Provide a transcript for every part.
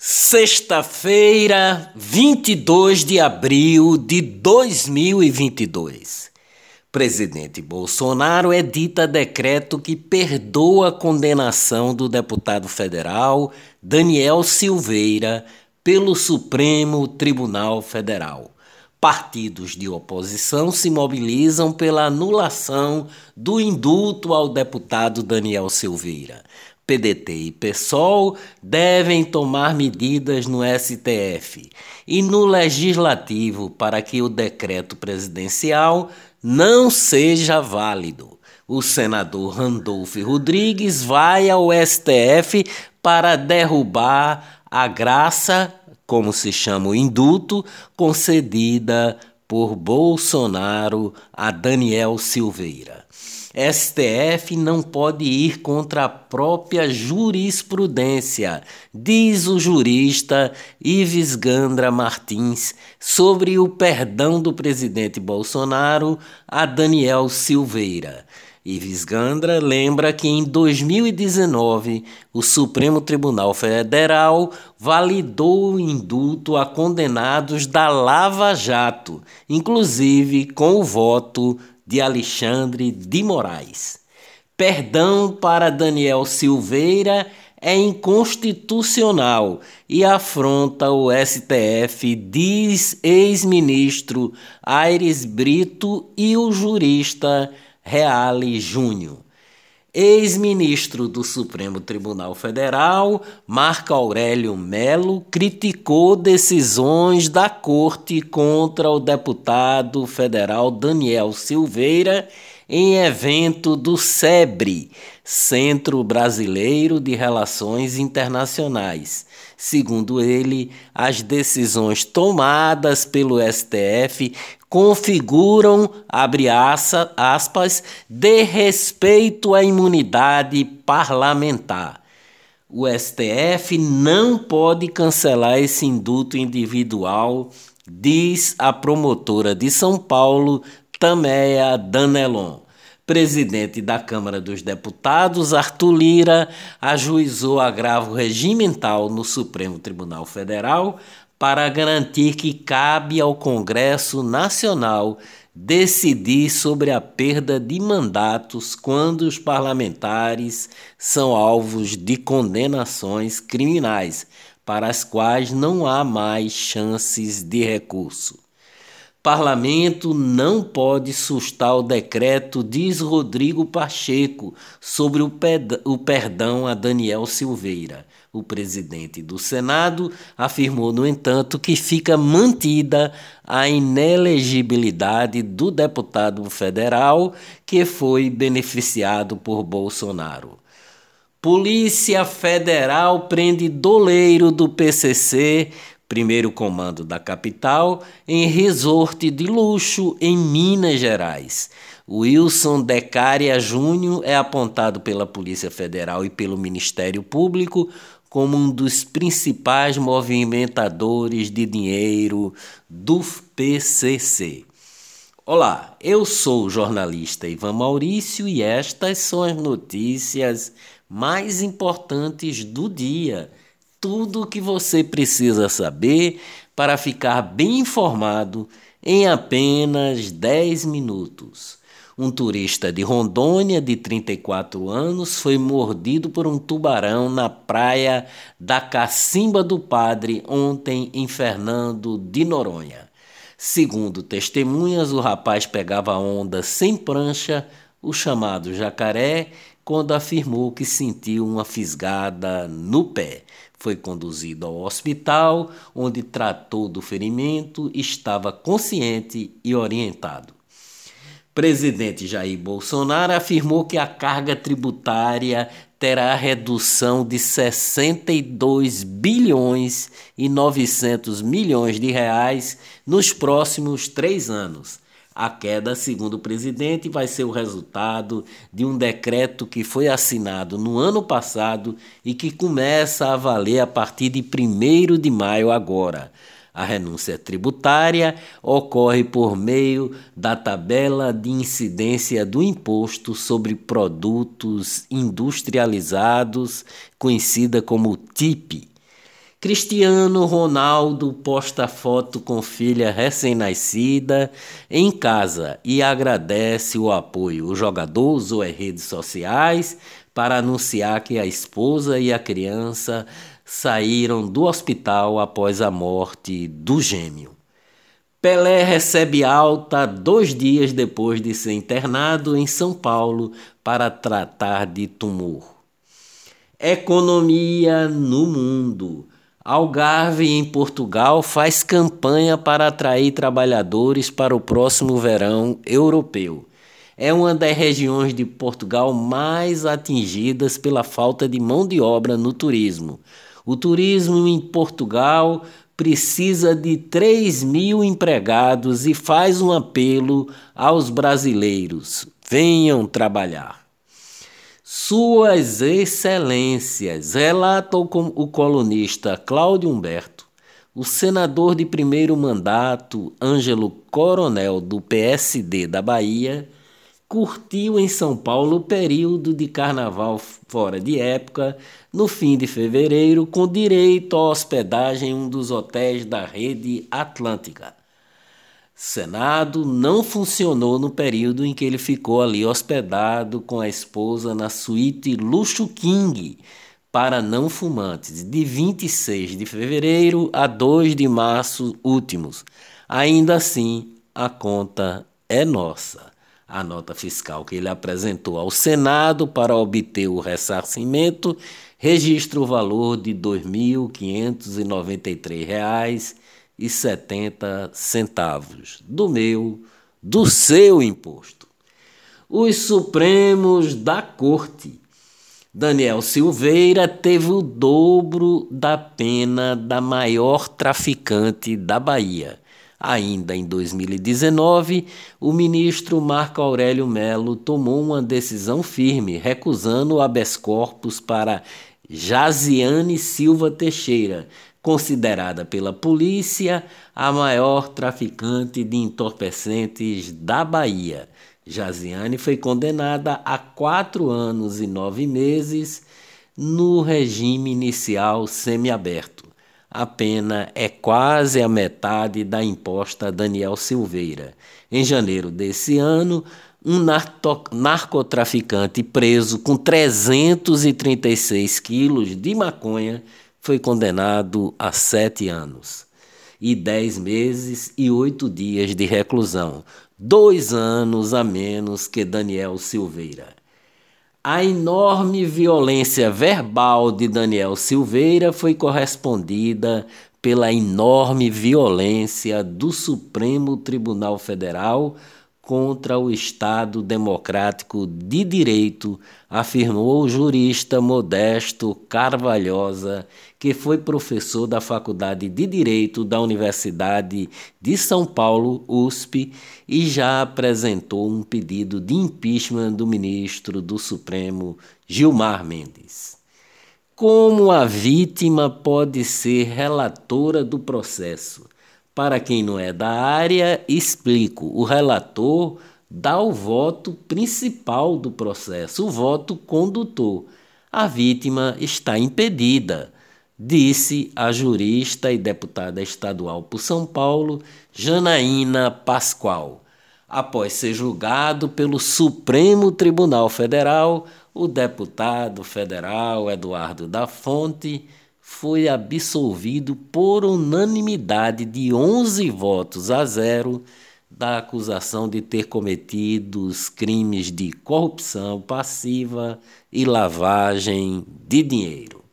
Sexta-feira, 22 de abril de 2022. Presidente Bolsonaro edita decreto que perdoa a condenação do deputado federal Daniel Silveira pelo Supremo Tribunal Federal. Partidos de oposição se mobilizam pela anulação do indulto ao deputado Daniel Silveira. PDT e PSOL devem tomar medidas no STF e no Legislativo para que o decreto presidencial não seja válido. O senador Randolph Rodrigues vai ao STF para derrubar a graça, como se chama o indulto, concedida por Bolsonaro a Daniel Silveira. STF não pode ir contra a própria jurisprudência, diz o jurista Ives Gandra Martins sobre o perdão do presidente Bolsonaro a Daniel Silveira. Ives Gandra lembra que em 2019 o Supremo Tribunal Federal validou o indulto a condenados da Lava Jato, inclusive com o voto de Alexandre de Moraes. Perdão para Daniel Silveira é inconstitucional e afronta o STF, diz ex-ministro Aires Brito e o jurista Reale Júnior. Ex-ministro do Supremo Tribunal Federal, Marco Aurélio Melo, criticou decisões da Corte contra o deputado federal Daniel Silveira em evento do SEBRE, Centro Brasileiro de Relações Internacionais. Segundo ele, as decisões tomadas pelo STF configuram, abre aspas, de respeito à imunidade parlamentar. O STF não pode cancelar esse indulto individual, diz a promotora de São Paulo, Tameia Danelon. Presidente da Câmara dos Deputados, Arthur Lira, ajuizou agravo regimental no Supremo Tribunal Federal para garantir que cabe ao Congresso Nacional decidir sobre a perda de mandatos quando os parlamentares são alvos de condenações criminais, para as quais não há mais chances de recurso. Parlamento não pode sustar o decreto, diz Rodrigo Pacheco, sobre o, o perdão a Daniel Silveira. O presidente do Senado afirmou, no entanto, que fica mantida a inelegibilidade do deputado federal que foi beneficiado por Bolsonaro. Polícia Federal prende doleiro do PCC primeiro comando da capital, em resort de luxo em Minas Gerais. Wilson Decaria Júnior é apontado pela Polícia Federal e pelo Ministério Público como um dos principais movimentadores de dinheiro do PCC. Olá, eu sou o jornalista Ivan Maurício e estas são as notícias mais importantes do dia tudo o que você precisa saber para ficar bem informado em apenas 10 minutos. Um turista de Rondônia, de 34 anos, foi mordido por um tubarão na praia da Cacimba do Padre ontem em Fernando de Noronha. Segundo testemunhas, o rapaz pegava onda sem prancha, o chamado jacaré, quando afirmou que sentiu uma fisgada no pé. Foi conduzido ao hospital, onde tratou do ferimento, estava consciente e orientado. Presidente Jair Bolsonaro afirmou que a carga tributária terá redução de 62 bilhões e 900 milhões de reais nos próximos três anos a queda, segundo o presidente, vai ser o resultado de um decreto que foi assinado no ano passado e que começa a valer a partir de 1 de maio agora. A renúncia tributária ocorre por meio da tabela de incidência do imposto sobre produtos industrializados, conhecida como TIP Cristiano Ronaldo posta foto com filha recém-nascida em casa e agradece o apoio. O jogador usou as redes sociais para anunciar que a esposa e a criança saíram do hospital após a morte do gêmeo. Pelé recebe alta dois dias depois de ser internado em São Paulo para tratar de tumor. Economia no mundo. Algarve, em Portugal, faz campanha para atrair trabalhadores para o próximo verão europeu. É uma das regiões de Portugal mais atingidas pela falta de mão de obra no turismo. O turismo em Portugal precisa de 3 mil empregados e faz um apelo aos brasileiros: venham trabalhar. Suas Excelências, relata o colunista Cláudio Humberto, o senador de primeiro mandato, Ângelo Coronel, do PSD da Bahia, curtiu em São Paulo o período de carnaval fora de época, no fim de fevereiro, com direito à hospedagem em um dos hotéis da rede Atlântica. Senado não funcionou no período em que ele ficou ali hospedado com a esposa na suíte Luxo King para não fumantes, de 26 de fevereiro a 2 de março últimos. Ainda assim, a conta é nossa. A nota fiscal que ele apresentou ao Senado para obter o ressarcimento registra o valor de R$ 2.593 e setenta centavos do meu, do seu imposto. Os Supremos da Corte. Daniel Silveira teve o dobro da pena da maior traficante da Bahia. Ainda em 2019, o ministro Marco Aurélio Melo tomou uma decisão firme, recusando o habeas corpus para Jaziane Silva Teixeira, considerada pela polícia a maior traficante de entorpecentes da Bahia. Jaziane foi condenada a quatro anos e nove meses no regime inicial semiaberto. A pena é quase a metade da imposta a Daniel Silveira. Em janeiro desse ano, um narcotraficante preso com 336 quilos de maconha foi condenado a sete anos e dez meses e oito dias de reclusão, dois anos a menos que Daniel Silveira. A enorme violência verbal de Daniel Silveira foi correspondida pela enorme violência do Supremo Tribunal Federal contra o Estado democrático de direito, afirmou o jurista Modesto Carvalhosa, que foi professor da Faculdade de Direito da Universidade de São Paulo, USP, e já apresentou um pedido de impeachment do ministro do Supremo, Gilmar Mendes. Como a vítima pode ser relatora do processo? Para quem não é da área, explico. O relator dá o voto principal do processo, o voto condutor. A vítima está impedida, disse a jurista e deputada estadual por São Paulo, Janaína Pascoal. Após ser julgado pelo Supremo Tribunal Federal, o deputado federal Eduardo da Fonte foi absolvido por unanimidade de 11 votos a zero da acusação de ter cometido os crimes de corrupção passiva e lavagem de dinheiro.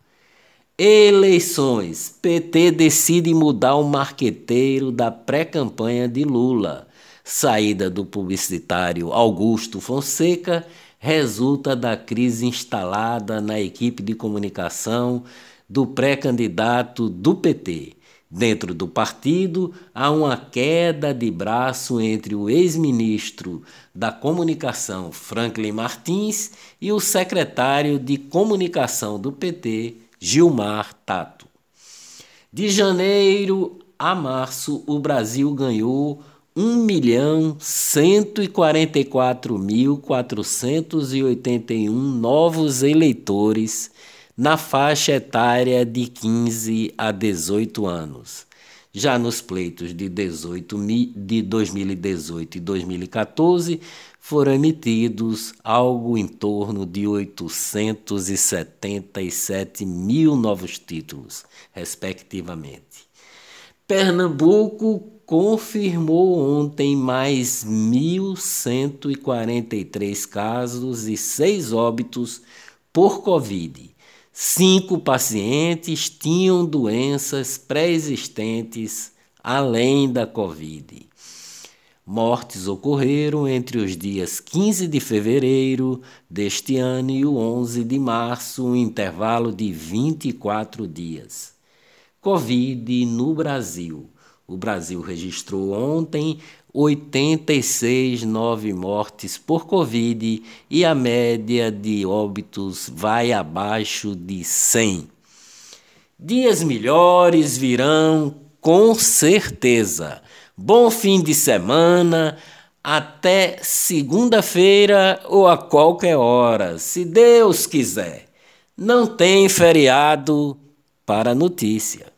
Eleições. PT decide mudar o marqueteiro da pré-campanha de Lula. Saída do publicitário Augusto Fonseca resulta da crise instalada na equipe de comunicação do pré-candidato do PT. Dentro do partido, há uma queda de braço entre o ex-ministro da Comunicação, Franklin Martins, e o secretário de Comunicação do PT, Gilmar Tato. De janeiro a março, o Brasil ganhou 1.144.481 novos eleitores na faixa etária de 15 a 18 anos. Já nos pleitos de, 18, de 2018 e 2014, foram emitidos algo em torno de 877 mil novos títulos, respectivamente. Pernambuco confirmou ontem mais 1.143 casos e seis óbitos por Covid Cinco pacientes tinham doenças pré-existentes além da Covid. Mortes ocorreram entre os dias 15 de fevereiro deste ano e o 11 de março, um intervalo de 24 dias. Covid no Brasil. O Brasil registrou ontem 86 nove mortes por Covid e a média de óbitos vai abaixo de 100. Dias melhores virão com certeza. Bom fim de semana. Até segunda-feira ou a qualquer hora, se Deus quiser. Não tem feriado para notícia.